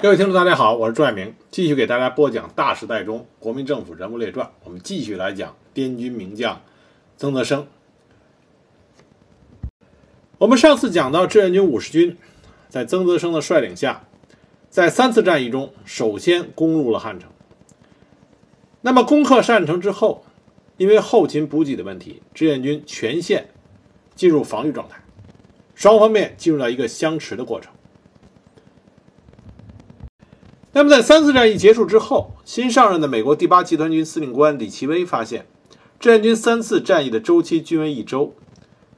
各位听众，大家好，我是朱爱明，继续给大家播讲《大时代中国民政府人物列传》。我们继续来讲滇军名将曾泽生。我们上次讲到志愿军五十军在曾泽生的率领下，在三次战役中首先攻入了汉城。那么攻克汉城之后，因为后勤补给的问题，志愿军全线进入防御状态，双方面进入到一个相持的过程。那么，在三次战役结束之后，新上任的美国第八集团军司令官李奇微发现，志愿军三次战役的周期均为一周。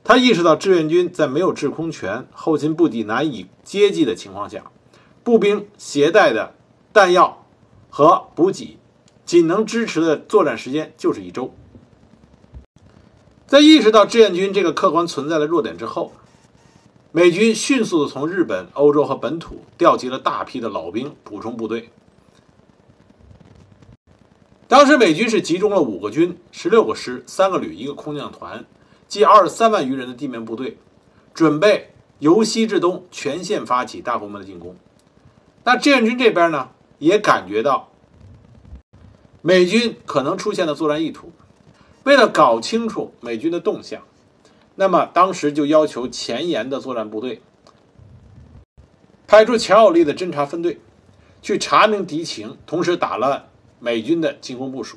他意识到，志愿军在没有制空权、后勤补给难以接济的情况下，步兵携带的弹药和补给仅能支持的作战时间就是一周。在意识到志愿军这个客观存在的弱点之后，美军迅速地从日本、欧洲和本土调集了大批的老兵补充部队。当时美军是集中了五个军、十六个师、三个旅、一个空降团，计二十三万余人的地面部队，准备由西至东全线发起大规模的进攻。那志愿军这边呢，也感觉到美军可能出现的作战意图，为了搞清楚美军的动向。那么当时就要求前沿的作战部队派出强有力的侦察分队，去查明敌情，同时打乱美军的进攻部署。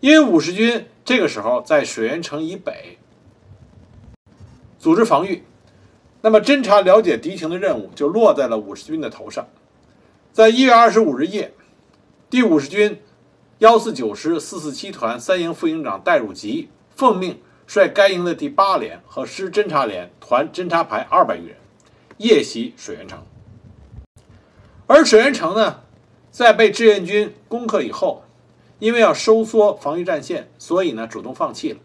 因为五十军这个时候在水源城以北组织防御，那么侦察了解敌情的任务就落在了五十军的头上。在一月二十五日夜，第五十军幺四九师四四七团三营副营长戴汝吉奉命。率该营的第八连和师侦察连团侦察排二百余人，夜袭水源城。而水源城呢，在被志愿军攻克以后，因为要收缩防御战线，所以呢主动放弃了。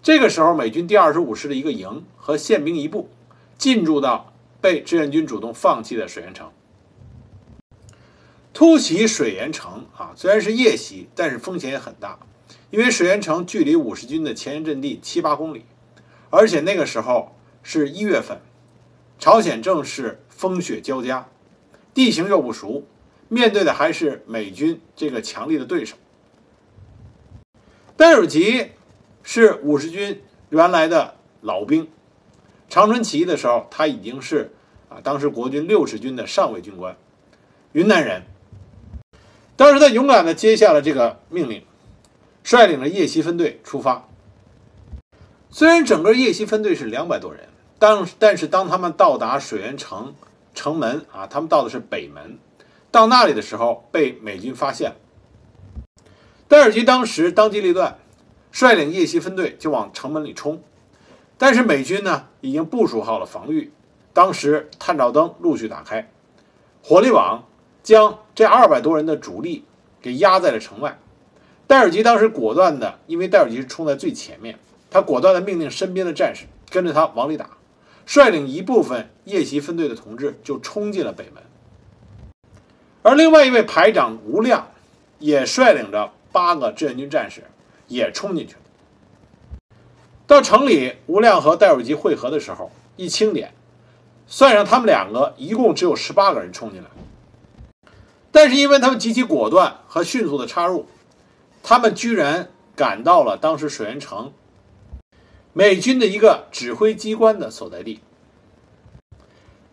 这个时候，美军第二十五师的一个营和宪兵一部进驻到被志愿军主动放弃的水源城，突袭水源城啊，虽然是夜袭，但是风险也很大。因为水源城距离五十军的前沿阵地七八公里，而且那个时候是一月份，朝鲜正是风雪交加，地形又不熟，面对的还是美军这个强力的对手。戴尔吉是五十军原来的老兵，长春起义的时候他已经是啊当时国军六十军的上尉军官，云南人。当时他勇敢地接下了这个命令。率领着夜袭分队出发。虽然整个夜袭分队是两百多人，但但是当他们到达水源城城门啊，他们到的是北门，到那里的时候被美军发现。戴尔吉当时当机立断，率领夜袭分队就往城门里冲，但是美军呢已经部署好了防御，当时探照灯陆续打开，火力网将这二百多人的主力给压在了城外。戴尔吉当时果断的，因为戴尔吉是冲在最前面，他果断的命令身边的战士跟着他往里打，率领一部分夜袭分队的同志就冲进了北门，而另外一位排长吴亮也率领着八个志愿军战士也冲进去了。到城里，吴亮和戴尔吉会合的时候，一清点，算上他们两个，一共只有十八个人冲进来，但是因为他们极其果断和迅速的插入。他们居然赶到了当时水源城美军的一个指挥机关的所在地。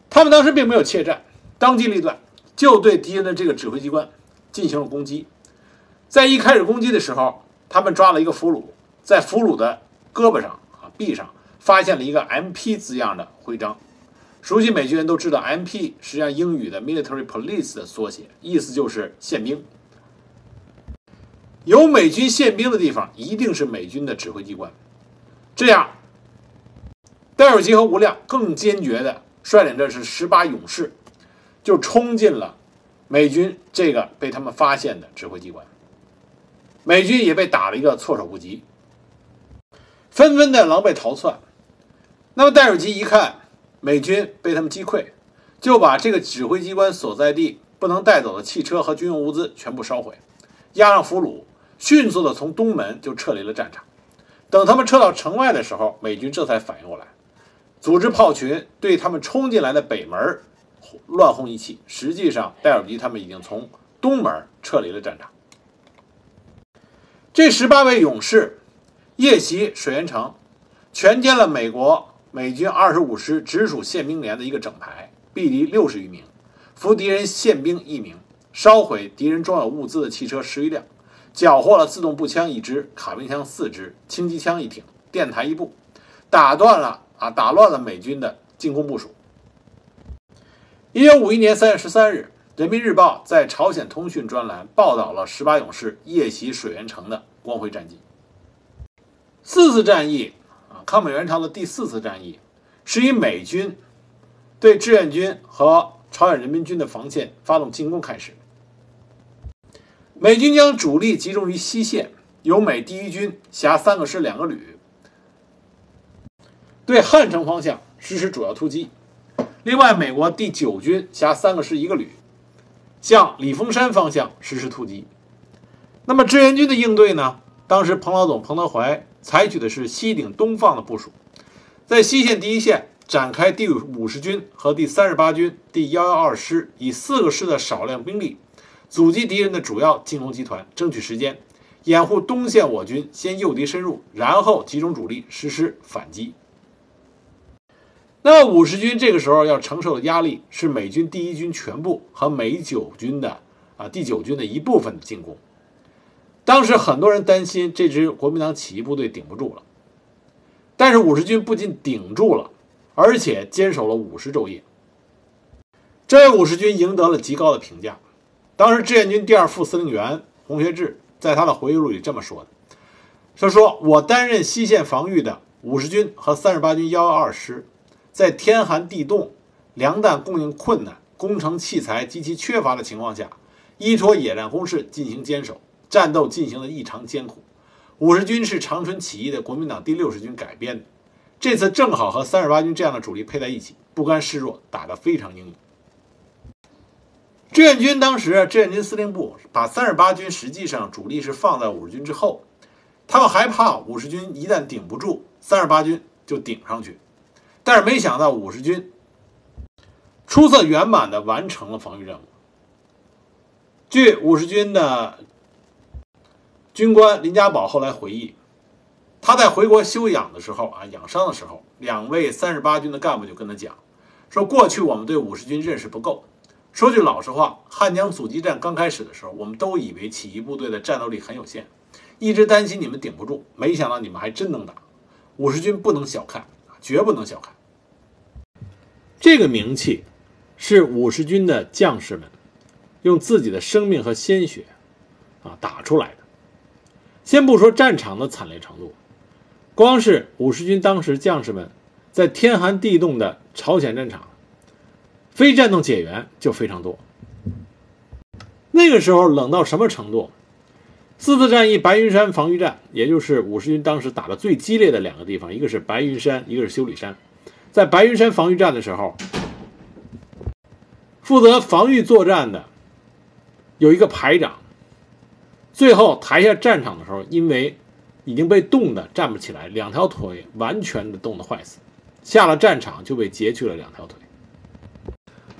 他们当时并没有怯战，当机立断，就对敌人的这个指挥机关进行了攻击。在一开始攻击的时候，他们抓了一个俘虏，在俘虏的胳膊上啊臂上发现了一个 MP 字样的徽章。熟悉美军人都知道，MP 实际上英语的 Military Police 的缩写，意思就是宪兵。有美军宪兵的地方，一定是美军的指挥机关。这样，戴尔吉和吴亮更坚决的率领着是十八勇士，就冲进了美军这个被他们发现的指挥机关。美军也被打了一个措手不及，纷纷的狼狈逃窜。那么戴尔吉一看美军被他们击溃，就把这个指挥机关所在地不能带走的汽车和军用物资全部烧毁，押上俘虏。迅速的从东门就撤离了战场。等他们撤到城外的时候，美军这才反应过来，组织炮群对他们冲进来的北门乱轰一气。实际上，戴尔吉他们已经从东门撤离了战场。这十八位勇士夜袭水源城，全歼了美国美军二十五师直属宪兵连的一个整排，毙敌六十余名，俘敌人宪兵一名，烧毁敌人装有物资的汽车十余辆，缴获了自动步枪一支、卡宾枪四支、轻机枪一挺、电台一部，打断了啊，打乱了美军的进攻部署。一九五一年三月十三日。《人民日报》在朝鲜通讯专栏报道了十八勇士夜袭水源城的光辉战绩。四次战役啊，抗美援朝的第四次战役，是以美军对志愿军和朝鲜人民军的防线发动进攻开始。美军将主力集中于西线，由美第一军辖三个师两个旅，对汉城方向实施主要突击。另外，美国第九军辖三个师一个旅。向李峰山方向实施突击。那么志愿军的应对呢？当时彭老总彭德怀采取的是西顶东放的部署，在西线第一线展开第五十军和第三十八军第幺幺二师以四个师的少量兵力，阻击敌人的主要进攻集团，争取时间，掩护东线我军先诱敌深入，然后集中主力实施反击。那么五十军这个时候要承受的压力是美军第一军全部和美九军的啊第九军的一部分的进攻。当时很多人担心这支国民党起义部队顶不住了，但是五十军不仅顶住了，而且坚守了五十昼夜。这位五十军赢得了极高的评价。当时志愿军第二副司令员洪学智在他的回忆录里这么说的：“他说我担任西线防御的五十军和三十八军幺幺二师。”在天寒地冻、粮弹供应困难、工程器材极其缺乏的情况下，依托野战工事进行坚守，战斗进行的异常艰苦。五十军是长春起义的国民党第六十军改编的，这次正好和三十八军这样的主力配在一起，不甘示弱，打得非常英勇。志愿军当时，志愿军司令部把三十八军实际上主力是放在五十军之后，他们害怕五十军一旦顶不住，三十八军就顶上去。但是没想到，五十军出色圆满的完成了防御任务。据五十军的军官林家宝后来回忆，他在回国休养的时候啊，养伤的时候，两位三十八军的干部就跟他讲，说过去我们对五十军认识不够。说句老实话，汉江阻击战刚开始的时候，我们都以为起义部队的战斗力很有限，一直担心你们顶不住，没想到你们还真能打。五十军不能小看，绝不能小看。这个名气，是五十军的将士们用自己的生命和鲜血啊打出来的。先不说战场的惨烈程度，光是五十军当时将士们在天寒地冻的朝鲜战场，非战斗减员就非常多。那个时候冷到什么程度？四次战役白云山防御战，也就是五十军当时打的最激烈的两个地方，一个是白云山，一个是修理山。在白云山防御战的时候，负责防御作战的有一个排长，最后抬下战场的时候，因为已经被冻得站不起来，两条腿完全的冻得坏死，下了战场就被截去了两条腿。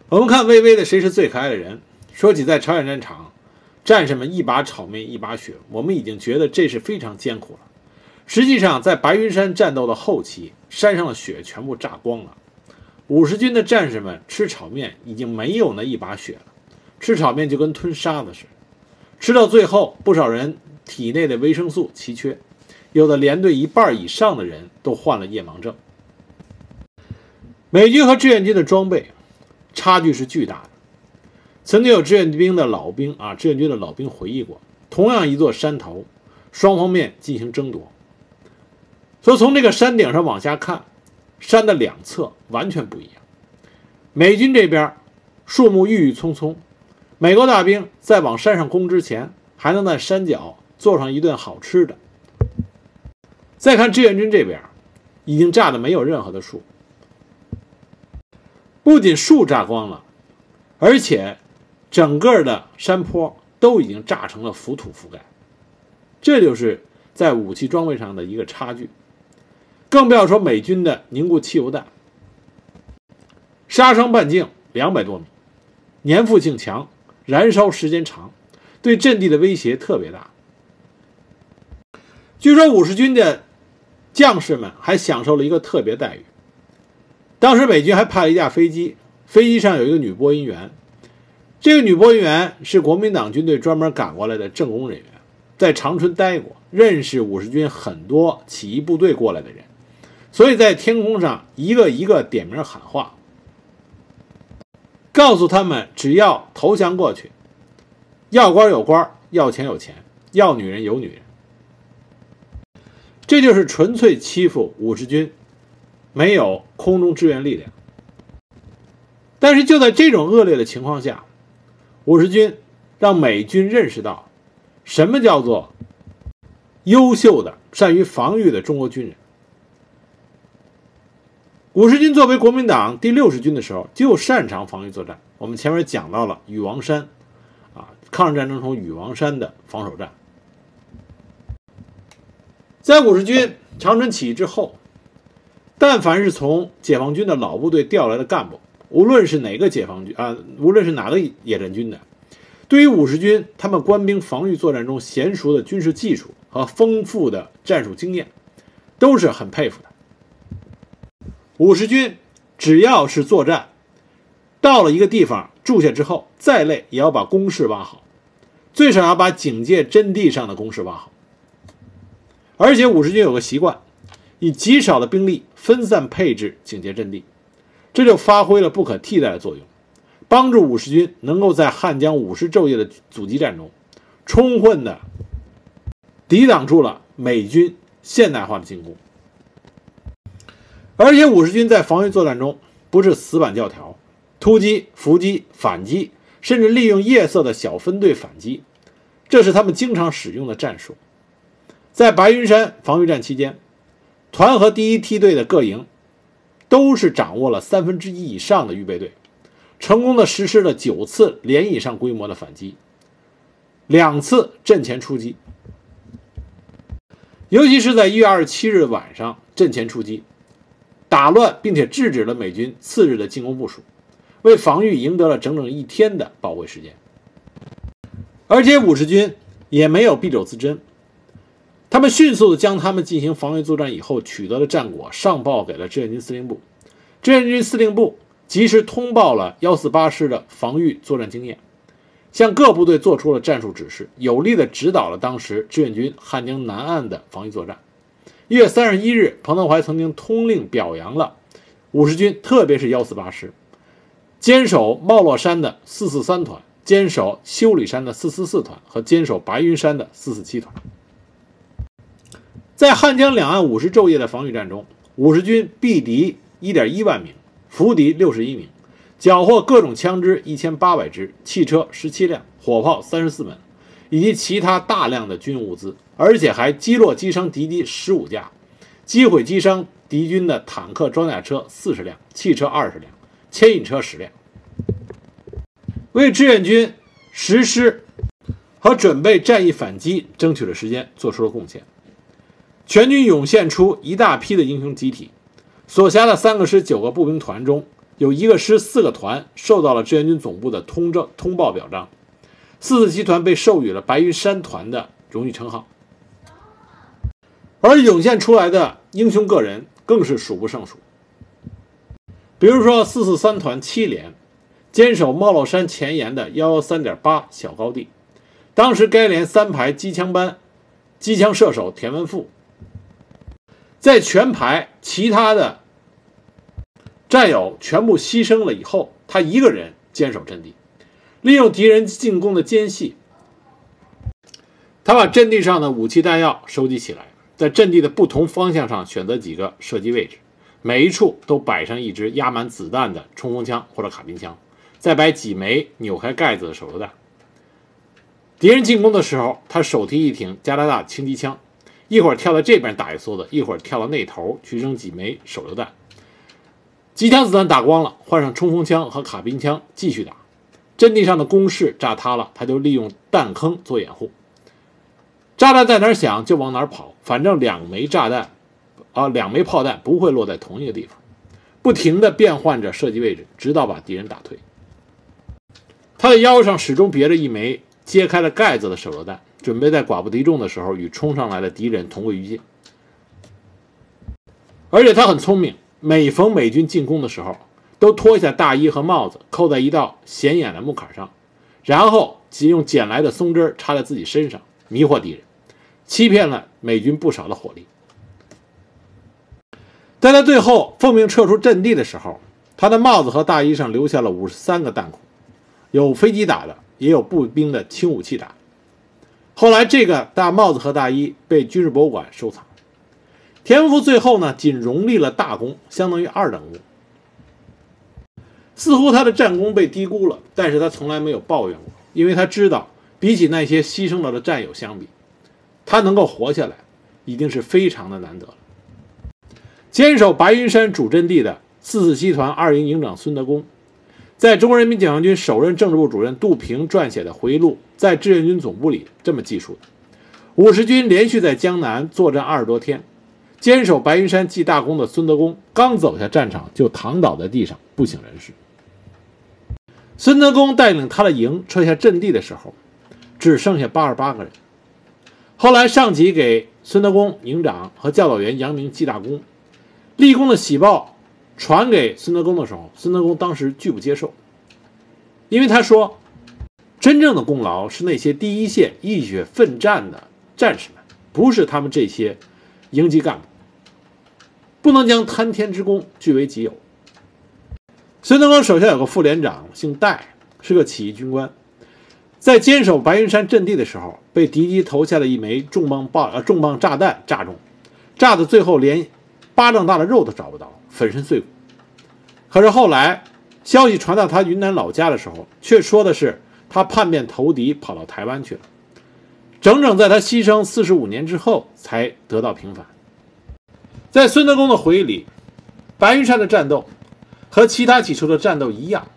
我们看微微的谁是最可爱的人？说起在朝鲜战场，战士们一把炒面一把血，我们已经觉得这是非常艰苦了。实际上，在白云山战斗的后期，山上的雪全部炸光了。五十军的战士们吃炒面已经没有那一把血了，吃炒面就跟吞沙子似的。吃到最后，不少人体内的维生素奇缺，有的连队一半以上的人都患了夜盲症。美军和志愿军的装备差距是巨大的。曾经有志愿兵的老兵啊，志愿军的老兵回忆过，同样一座山头，双方面进行争夺。说从这个山顶上往下看，山的两侧完全不一样。美军这边树木郁郁葱葱，美国大兵在往山上攻之前，还能在山脚做上一顿好吃的。再看志愿军这边，已经炸的没有任何的树，不仅树炸光了，而且整个的山坡都已经炸成了浮土覆盖。这就是在武器装备上的一个差距。更不要说美军的凝固汽油弹，杀伤半径两百多米，粘附性强，燃烧时间长，对阵地的威胁特别大。据说五十军的将士们还享受了一个特别待遇。当时美军还派了一架飞机，飞机上有一个女播音员。这个女播音员是国民党军队专门赶过来的政工人员，在长春待过，认识五十军很多起义部队过来的人，所以在天空上一个一个点名喊话，告诉他们只要投降过去，要官有官，要钱有钱，要女人有女人。这就是纯粹欺负五十军，没有空中支援力量。但是就在这种恶劣的情况下，五十军让美军认识到，什么叫做优秀的、善于防御的中国军人。五十军作为国民党第六十军的时候，就擅长防御作战。我们前面讲到了禹王山，啊，抗日战争中禹王山的防守战。在五十军长春起义之后，但凡是从解放军的老部队调来的干部，无论是哪个解放军啊，无论是哪个野战军的，对于五十军他们官兵防御作战中娴熟的军事技术和丰富的战术经验，都是很佩服的。五十军只要是作战，到了一个地方住下之后，再累也要把工事挖好，最少要把警戒阵地上的工事挖好。而且五十军有个习惯，以极少的兵力分散配置警戒阵地，这就发挥了不可替代的作用，帮助五十军能够在汉江五十昼夜的阻击战中，充分的抵挡住了美军现代化的进攻。而且五十军在防御作战中不是死板教条，突击、伏击、反击，甚至利用夜色的小分队反击，这是他们经常使用的战术。在白云山防御战期间，团和第一梯队的各营都是掌握了三分之一以上的预备队，成功的实施了九次连以上规模的反击，两次阵前出击。尤其是在一月二十七日晚上阵前出击，打乱并且制止了美军次日的进攻部署，为防御赢得了整整一天的宝贵时间。而且五十军也没有敝帚自珍。他们迅速地将他们进行防御作战以后取得的战果上报给了志愿军司令部，志愿军司令部及时通报了幺四八师的防御作战经验，向各部队做出了战术指示，有力地指导了当时志愿军汉江南岸的防御作战。一月三十一日，彭德怀曾经通令表扬了五十军，特别是幺四八师，坚守帽落山的四四三团，坚守修理山的四四四团和坚守白云山的四四七团。在汉江两岸五十昼夜的防御战中，五十军毙敌一点一万名，俘敌六十一名，缴获各种枪支一千八百支，汽车十七辆，火炮三十四门，以及其他大量的军用物资，而且还击落击伤敌机十五架，击毁击伤敌军的坦克装甲车四十辆，汽车二十辆，牵引车十辆，为志愿军实施和准备战役反击争取了时间，做出了贡献。全军涌现出一大批的英雄集体，所辖的三个师、九个步兵团中，有一个师、四个团受到了志愿军总部的通证通报表彰，四四七团被授予了白云山团的荣誉称号。而涌现出来的英雄个人更是数不胜数，比如说四四三团七连坚守帽落山前沿的幺幺三点八小高地，当时该连三排机枪班机枪射手田文富。在全排其他的战友全部牺牲了以后，他一个人坚守阵地，利用敌人进攻的间隙，他把阵地上的武器弹药收集起来，在阵地的不同方向上选择几个射击位置，每一处都摆上一支压满子弹的冲锋枪或者卡宾枪，再摆几枚扭开盖子的手榴弹。敌人进攻的时候，他手提一挺加拿大轻机枪。一会儿跳到这边打一梭子，一会儿跳到那头去扔几枚手榴弹。机枪子弹打光了，换上冲锋枪和卡宾枪继续打。阵地上的工事炸塌了，他就利用弹坑做掩护。炸弹在哪儿响就往哪儿跑，反正两枚炸弹，啊，两枚炮弹不会落在同一个地方。不停地变换着射击位置，直到把敌人打退。他的腰上始终别着一枚揭开了盖子的手榴弹，准备在寡不敌众的时候与冲上来的敌人同归于尽。而且他很聪明，每逢美军进攻的时候，都脱下大衣和帽子，扣在一道显眼的木坎上，然后即用捡来的松枝插在自己身上，迷惑敌人，欺骗了美军不少的火力。在他最后奉命撤出阵地的时候，他的帽子和大衣上留下了五十三个弹孔，有飞机打的，也有步兵的轻武器打。后来，这个大帽子和大衣被军事博物馆收藏。田文福最后呢，仅荣立了大功，相当于二等功。似乎他的战功被低估了，但是他从来没有抱怨过，因为他知道，比起那些牺牲了的战友相比，他能够活下来，已经是非常的难得了。坚守白云山主阵地的四四七团二营营长孙德功，在中国人民解放军首任政治部主任杜平撰写的回忆录《在志愿军总部》里这么记述的：五十军连续在江南作战二十多天。坚守白云山记大功的孙德功刚走下战场，就躺倒在地上，不省人事。孙德功带领他的营撤下阵地的时候，只剩下八十八个人。后来上级给孙德功营长和教导员杨明记大功，立功的喜报传给孙德功的时候，孙德功当时拒不接受，因为他说，真正的功劳是那些第一线浴血奋战的战士们，不是他们这些。营级干部不能将贪天之功据为己有。孙德公手下有个副连长，姓戴，是个起义军官，在坚守白云山阵地的时候，被敌机投下了一枚重磅爆呃重磅炸弹炸中，炸的最后连巴掌大的肉都找不到，粉身碎骨。可是后来消息传到他云南老家的时候，却说的是他叛变投敌，跑到台湾去了。整整在他牺牲四十五年之后，才得到平反。在孙德公的回忆里，白云山的战斗和其他几处的战斗一样，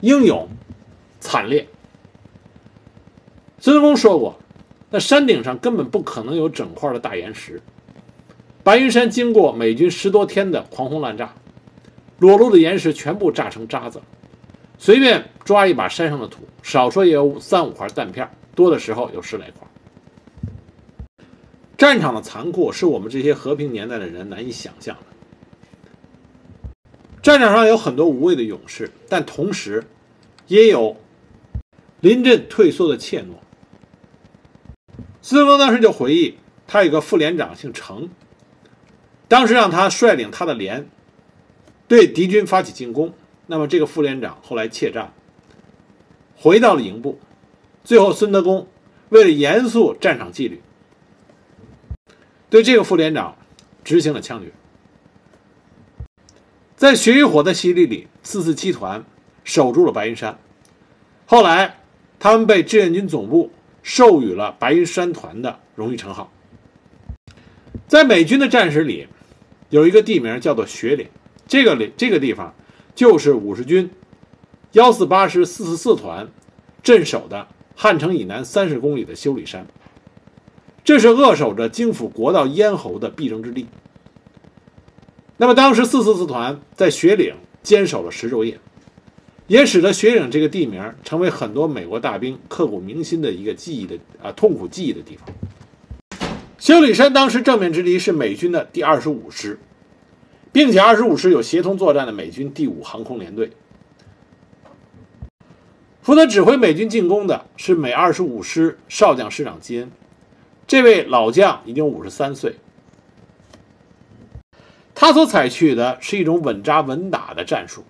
英勇、惨烈。孙德公说过，那山顶上根本不可能有整块的大岩石。白云山经过美军十多天的狂轰滥炸，裸露的岩石全部炸成渣子，随便抓一把山上的土，少说也有三五块弹片。多的时候有十来块。战场的残酷是我们这些和平年代的人难以想象的。战场上有很多无畏的勇士，但同时也有临阵退缩的怯懦。孙德功当时就回忆，他有个副连长姓程，当时让他率领他的连对敌军发起进攻，那么这个副连长后来怯战，回到了营部。最后，孙德功为了严肃战场纪律，对这个副连长执行了枪决。在血与火的洗礼里，四四七团守住了白云山。后来，他们被志愿军总部授予了白云山团的荣誉称号。在美军的战史里，有一个地名叫做雪岭，这个里这个地方就是五十军幺四八师四四四团镇守的。汉城以南三十公里的修理山，这是扼守着京府国道咽喉的必争之地。那么，当时四四四团在雪岭坚守了十昼夜，也使得雪岭这个地名成为很多美国大兵刻骨铭心的一个记忆的啊痛苦记忆的地方。修理山当时正面之敌是美军的第二十五师，并且二十五师有协同作战的美军第五航空联队。负责指挥美军进攻的是美二十五师少将师长基恩，这位老将已经五十三岁。他所采取的是一种稳扎稳打的战术，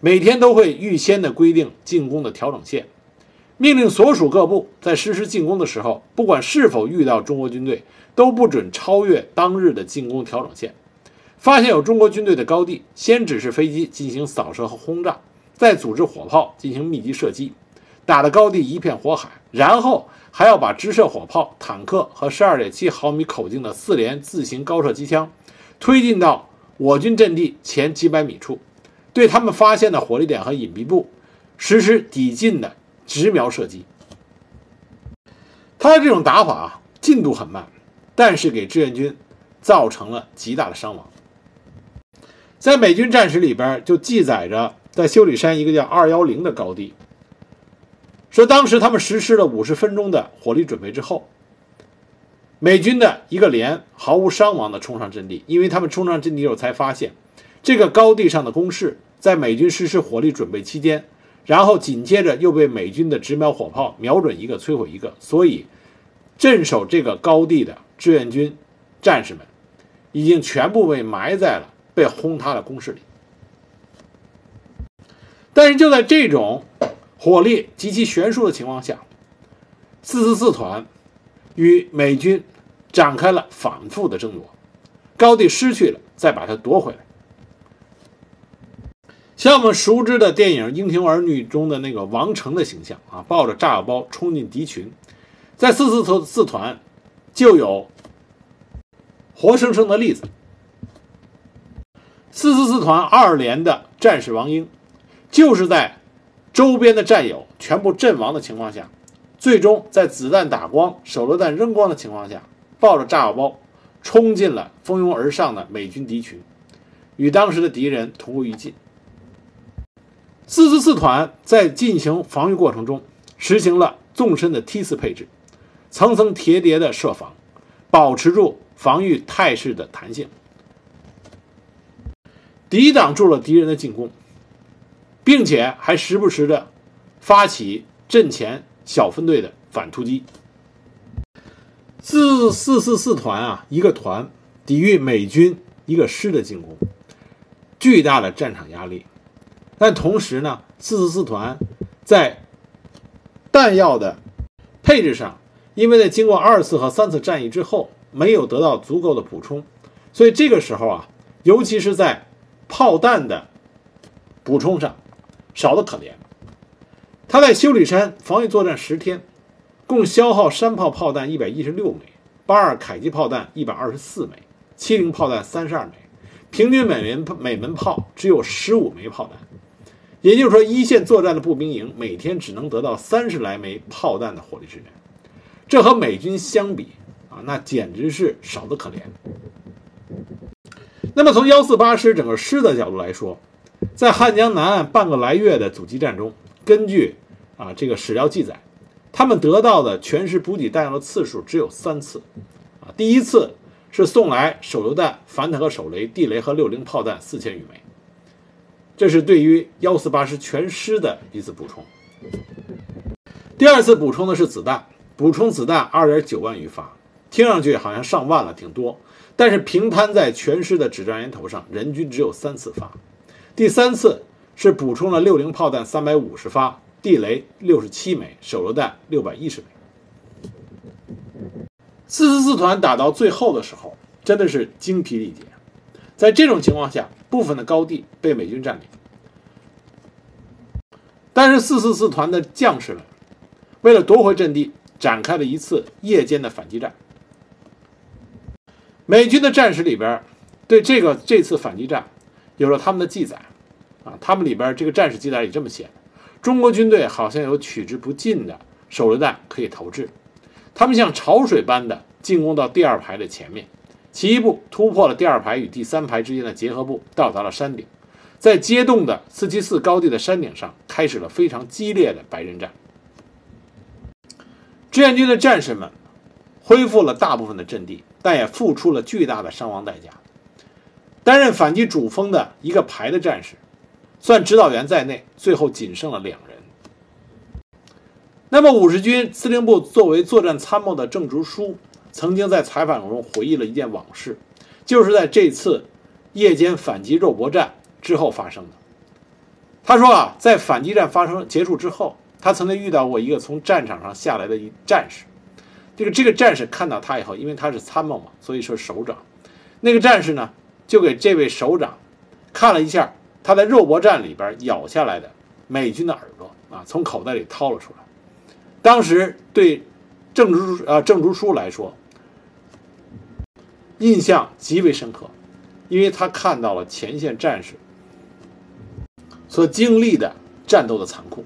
每天都会预先的规定进攻的调整线，命令所属各部在实施进攻的时候，不管是否遇到中国军队，都不准超越当日的进攻调整线。发现有中国军队的高地，先指示飞机进行扫射和轰炸。再组织火炮进行密集射击，打的高地一片火海，然后还要把直射火炮、坦克和十二点七毫米口径的四连自行高射机枪推进到我军阵地前几百米处，对他们发现的火力点和隐蔽部实施抵近的直瞄射击。他的这种打法啊进度很慢，但是给志愿军造成了极大的伤亡。在美军战史里边就记载着，在修理山一个叫二幺零的高地，说当时他们实施了五十分钟的火力准备之后，美军的一个连毫无伤亡的冲上阵地，因为他们冲上阵地之后才发现，这个高地上的工事在美军实施火力准备期间，然后紧接着又被美军的直瞄火炮瞄准一个摧毁一个，所以镇守这个高地的志愿军战士们已经全部被埋在了被轰塌的工事里。但是就在这种火力极其悬殊的情况下，四四四团与美军展开了反复的争夺，高地失去了，再把它夺回来。像我们熟知的电影《英雄儿女》中的那个王成的形象啊，抱着炸药包冲进敌群，在四四四四团就有活生生的例子。四四四团二连的战士王英，就是在周边的战友全部阵亡的情况下，最终在子弹打光、手榴弹扔光的情况下，抱着炸药包冲进了蜂拥而上的美军敌群，与当时的敌人同归于尽。四四四团在进行防御过程中，实行了纵深的梯次配置，层层叠叠的设防，保持住防御态势的弹性，抵挡住了敌人的进攻，并且还时不时的发起阵前小分队的反突击。四四四四团啊，一个团抵御美军一个师的进攻，巨大的战场压力。但同时呢，四四四团在弹药的配置上，因为在经过二次和三次战役之后，没有得到足够的补充，所以这个时候啊，尤其是在炮弹的补充上，少得可怜。他在修理山防御作战十天，共消耗山炮炮弹一百一十六枚，八二迫击炮弹一百二十四枚，七零炮弹三十二枚，平均每门每门炮只有十五枚炮弹。也就是说，一线作战的步兵营每天只能得到三十来枚炮弹的火力支援，这和美军相比啊，那简直是少得可怜。那么，从幺四八师整个师的角度来说，在汉江南岸半个来月的阻击战中，根据啊这个史料记载，他们得到的全师补给弹药的次数只有三次，啊，第一次是送来手榴弹、反坦克手雷、地雷和六零炮弹四千余枚。这是对于幺四八师全师的一次补充。第二次补充的是子弹，补充子弹二点九万余发，听上去好像上万了，挺多。但是平摊在全师的指战员头上，人均只有三次发。第三次是补充了六零炮弹三百五十发，地雷六十七枚，手榴弹六百一十枚。四四四团打到最后的时候，真的是精疲力竭。在这种情况下，部分的高地被美军占领，但是四四四团的将士们为了夺回阵地，展开了一次夜间的反击战。美军的战史里边对这个这次反击战有了他们的记载，啊，他们里边这个战史记载里这么写：中国军队好像有取之不尽的手榴弹可以投掷，他们像潮水般的进攻到第二排的前面。其一部突破了第二排与第三排之间的结合部，到达了山顶，在接洞的四七四高地的山顶上，开始了非常激烈的白刃战。志愿军的战士们恢复了大部分的阵地，但也付出了巨大的伤亡代价。担任反击主峰的一个排的战士，算指导员在内，最后仅剩了两人。那么，五十军司令部作为作战参谋的郑竹书。曾经在采访中回忆了一件往事，就是在这次夜间反击肉搏战之后发生的。他说啊，在反击战发生结束之后，他曾经遇到过一个从战场上下来的一战士。这个这个战士看到他以后，因为他是参谋嘛，所以说首长。那个战士呢，就给这位首长看了一下他在肉搏战里边咬下来的美军的耳朵啊，从口袋里掏了出来。当时对郑竹啊郑竹书来说。印象极为深刻，因为他看到了前线战士所经历的战斗的残酷。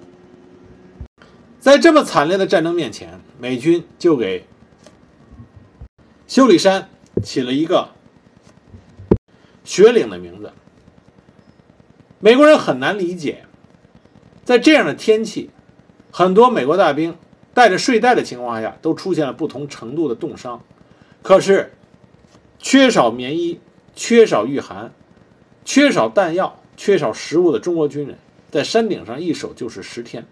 在这么惨烈的战争面前，美军就给修理山起了一个“雪岭”的名字。美国人很难理解，在这样的天气，很多美国大兵带着睡袋的情况下，都出现了不同程度的冻伤。可是，缺少棉衣、缺少御寒、缺少弹药、缺少食物的中国军人，在山顶上一守就是十天，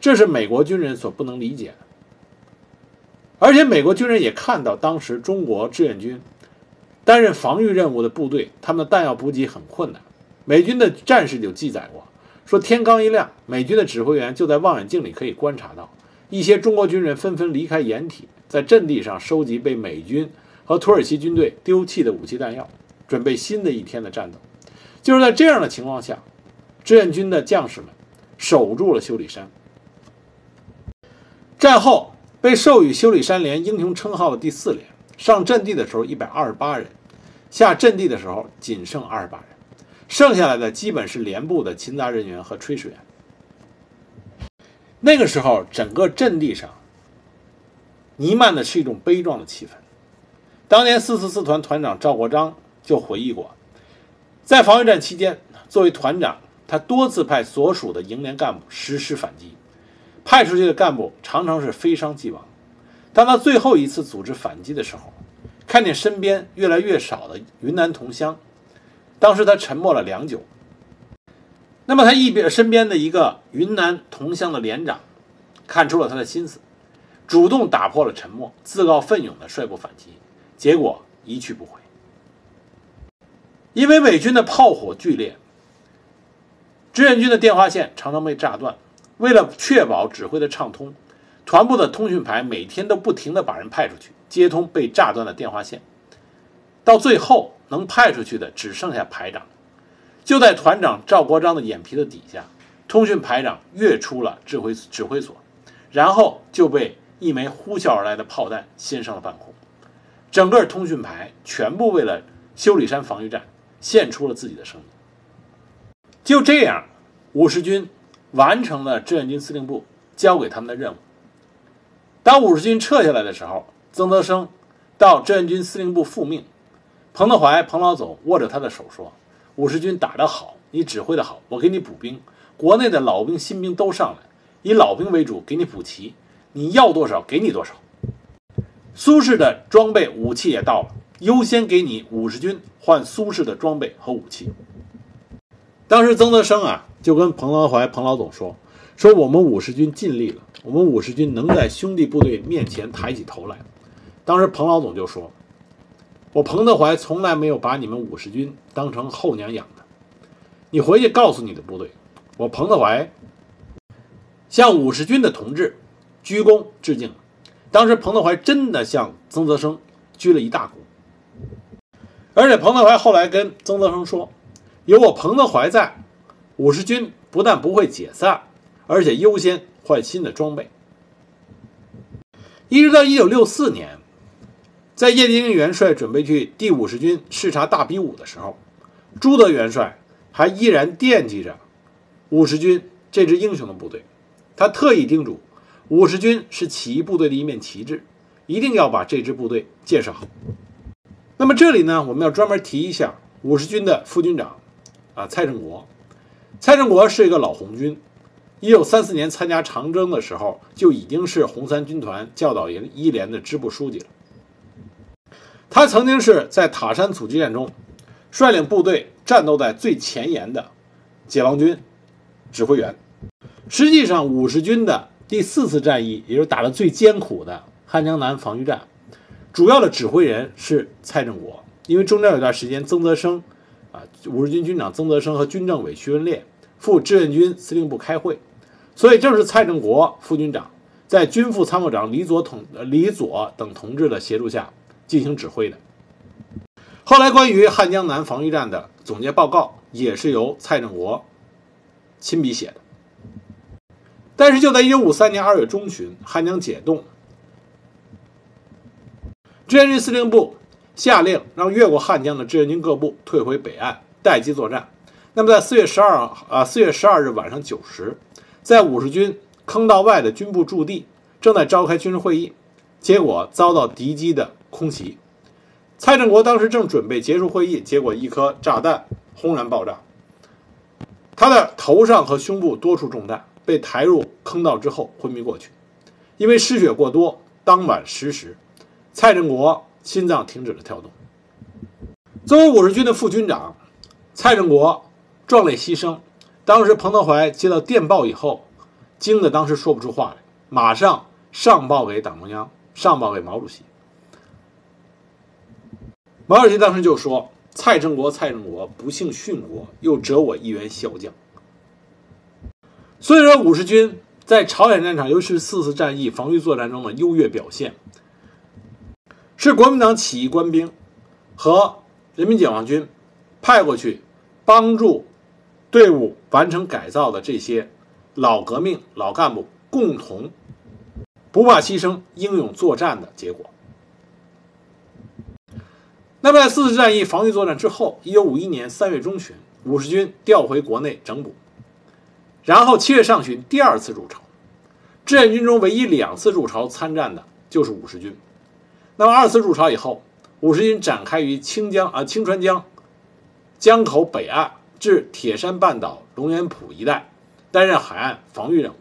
这是美国军人所不能理解的。而且，美国军人也看到当时中国志愿军担任防御任务的部队，他们的弹药补给很困难。美军的战士就记载过，说天刚一亮，美军的指挥员就在望远镜里可以观察到，一些中国军人纷纷离开掩体。在阵地上收集被美军和土耳其军队丢弃的武器弹药，准备新的一天的战斗。就是在这样的情况下，志愿军的将士们守住了修理山。战后被授予修理山连英雄称号的第四连上阵地的时候一百二十八人，下阵地的时候仅剩二十八人，剩下来的基本是连部的勤杂人员和炊事员。那个时候，整个阵地上。弥漫的是一种悲壮的气氛。当年四四四团团长赵国章就回忆过，在防御战期间，作为团长，他多次派所属的营连干部实施反击，派出去的干部常常是非伤即亡。当他最后一次组织反击的时候，看见身边越来越少的云南同乡，当时他沉默了良久。那么他一边身边的一个云南同乡的连长，看出了他的心思。主动打破了沉默，自告奋勇地率部反击，结果一去不回。因为美军的炮火剧烈，志愿军的电话线常常被炸断。为了确保指挥的畅通，团部的通讯排每天都不停地把人派出去接通被炸断的电话线。到最后，能派出去的只剩下排长。就在团长赵国章的眼皮子底下，通讯排长跃出了指挥指挥所，然后就被。一枚呼啸而来的炮弹掀上了半空，整个通讯排全部为了修理山防御战献出了自己的生命。就这样，五十军完成了志愿军司令部交给他们的任务。当五十军撤下来的时候，曾德生到志愿军司令部复命，彭德怀彭老总握着他的手说：“五十军打得好，你指挥得好，我给你补兵，国内的老兵新兵都上来，以老兵为主，给你补齐。”你要多少给你多少。苏式的装备武器也到了，优先给你五十军换苏式的装备和武器。当时曾德生啊就跟彭德怀彭老总说：“说我们五十军尽力了，我们五十军能在兄弟部队面前抬起头来。”当时彭老总就说：“我彭德怀从来没有把你们五十军当成后娘养的，你回去告诉你的部队，我彭德怀向五十军的同志。”鞠躬致敬，当时彭德怀真的向曾泽生鞠了一大躬，而且彭德怀后来跟曾泽生说：“有我彭德怀在，五十军不但不会解散，而且优先换新的装备。”一直到一九六四年，在叶剑英元帅准备去第五十军视察大比武的时候，朱德元帅还依然惦记着五十军这支英雄的部队，他特意叮嘱。五十军是起义部队的一面旗帜，一定要把这支部队建设好。那么这里呢，我们要专门提一下五十军的副军长，啊，蔡正国。蔡正国是一个老红军，一九三四年参加长征的时候就已经是红三军团教导营一连的支部书记了。他曾经是在塔山阻击战中率领部队战斗在最前沿的解放军指挥员。实际上，五十军的第四次战役，也就是打的最艰苦的汉江南防御战，主要的指挥人是蔡正国。因为中间有段时间，曾泽生，啊，五十军军长曾泽生和军政委徐文烈赴志愿军司令部开会，所以正是蔡正国副军长在军副参谋长李佐统、李佐等同志的协助下进行指挥的。后来关于汉江南防御战的总结报告，也是由蔡正国亲笔写的。但是就在1953年2月中旬，汉江解冻，志愿军司令部下令让越过汉江的志愿军各部退回北岸待机作战。那么在4月12啊4月12日晚上9时，在五十军坑道外的军部驻地正在召开军事会议，结果遭到敌机的空袭。蔡振国当时正准备结束会议，结果一颗炸弹轰然爆炸。他的头上和胸部多处中弹，被抬入坑道之后昏迷过去。因为失血过多，当晚十时，蔡振国心脏停止了跳动。作为五十军的副军长，蔡振国壮烈牺牲。当时彭德怀接到电报以后，惊得当时说不出话来，马上上报给党中央，上报给毛主席。毛主席当时就说：“蔡振国，蔡振国不幸殉国，又折我一员骁将。”所以说，五十军在朝鲜战场，尤其是四次战役防御作战中的优越表现，是国民党起义官兵和人民解放军派过去帮助队伍完成改造的这些老革命老干部共同不怕牺牲、英勇作战的结果。那么，在四次战役防御作战之后，一九五一年三月中旬，五十军调回国内整补，然后七月上旬第二次入朝。志愿军中唯一两次入朝参战的就是五十军。那么二次入朝以后，五十军展开于清江啊清川江江口北岸至铁山半岛龙源浦一带，担任海岸防御任务。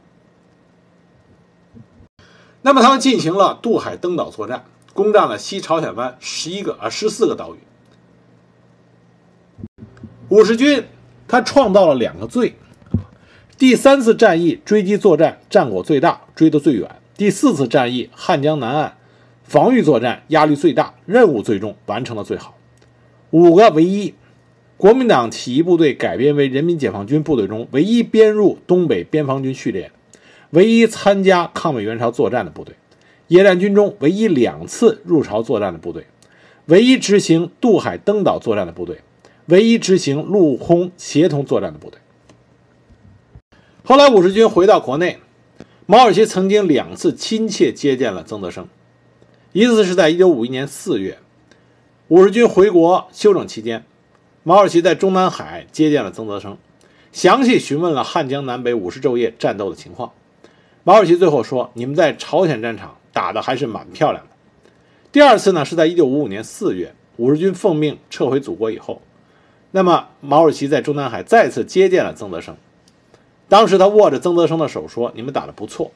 那么他们进行了渡海登岛作战。攻占了西朝鲜湾十一个啊十四个岛屿。五十军他创造了两个最：第三次战役追击作战战果最大，追得最远；第四次战役汉江南岸防御作战压力最大，任务最重，完成的最好。五个唯一，国民党起义部队改编为人民解放军部队中唯一编入东北边防军序列，唯一参加抗美援朝作战的部队。野战军中唯一两次入朝作战的部队，唯一执行渡海登岛作战的部队，唯一执行陆空协同作战的部队。后来五十军回到国内，毛主席曾经两次亲切接见了曾泽生，一次是在一九五一年四月，五十军回国休整期间，毛主席在中南海接见了曾泽生，详细询问了汉江南北五十昼夜战斗的情况。毛主席最后说：“你们在朝鲜战场。”打的还是蛮漂亮的。第二次呢，是在一九五五年四月，五十军奉命撤回祖国以后，那么毛主席在中南海再次接见了曾泽生。当时他握着曾泽生的手说：“你们打得不错。”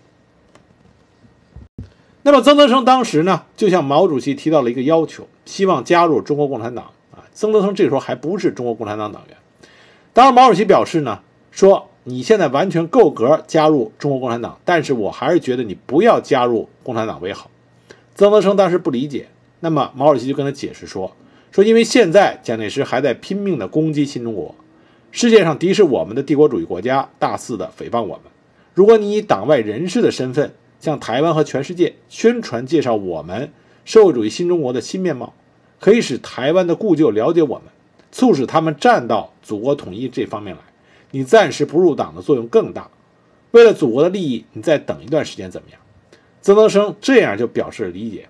那么曾泽生当时呢，就向毛主席提到了一个要求，希望加入中国共产党啊。曾泽生这时候还不是中国共产党党员。当时毛主席表示呢，说。你现在完全够格加入中国共产党，但是我还是觉得你不要加入共产党为好。曾德生当时不理解，那么毛主席就跟他解释说：说因为现在蒋介石还在拼命的攻击新中国，世界上敌视我们的帝国主义国家大肆的诽谤我们。如果你以党外人士的身份向台湾和全世界宣传介绍我们社会主义新中国的新面貌，可以使台湾的故旧了解我们，促使他们站到祖国统一这方面来。你暂时不入党的作用更大。为了祖国的利益，你再等一段时间怎么样？曾德生这样就表示理解。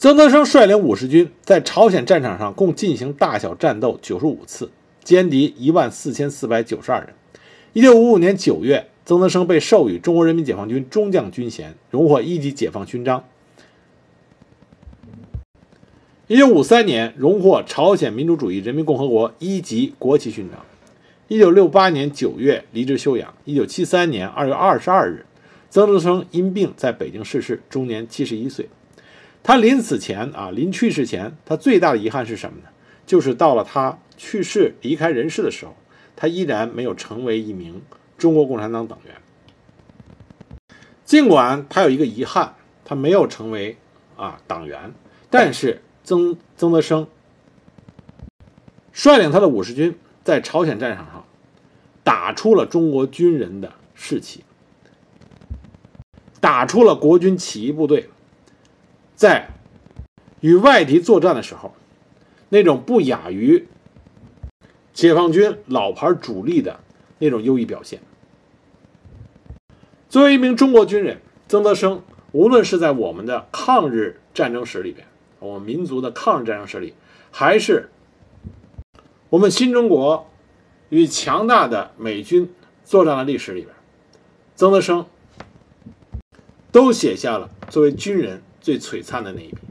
曾德生率领五十军在朝鲜战场上共进行大小战斗九十五次，歼敌一万四千四百九十二人。一九五五年九月，曾德生被授予中国人民解放军中将军衔，荣获一级解放勋章。一九五三年，荣获朝鲜民主主义人民共和国一级国旗勋章。一九六八年九月离职休养。一九七三年二月二十二日，曾德生因病在北京逝世，终年七十一岁。他临死前啊，临去世前，他最大的遗憾是什么呢？就是到了他去世离开人世的时候，他依然没有成为一名中国共产党党员。尽管他有一个遗憾，他没有成为啊党员，但是。曾曾德生率领他的五十军在朝鲜战场上打出了中国军人的士气，打出了国军起义部队在与外敌作战的时候那种不亚于解放军老牌主力的那种优异表现。作为一名中国军人，曾德生无论是在我们的抗日战争史里边，我们民族的抗日战争史里，还是我们新中国与强大的美军作战的历史里边，曾德生都写下了作为军人最璀璨的那一笔。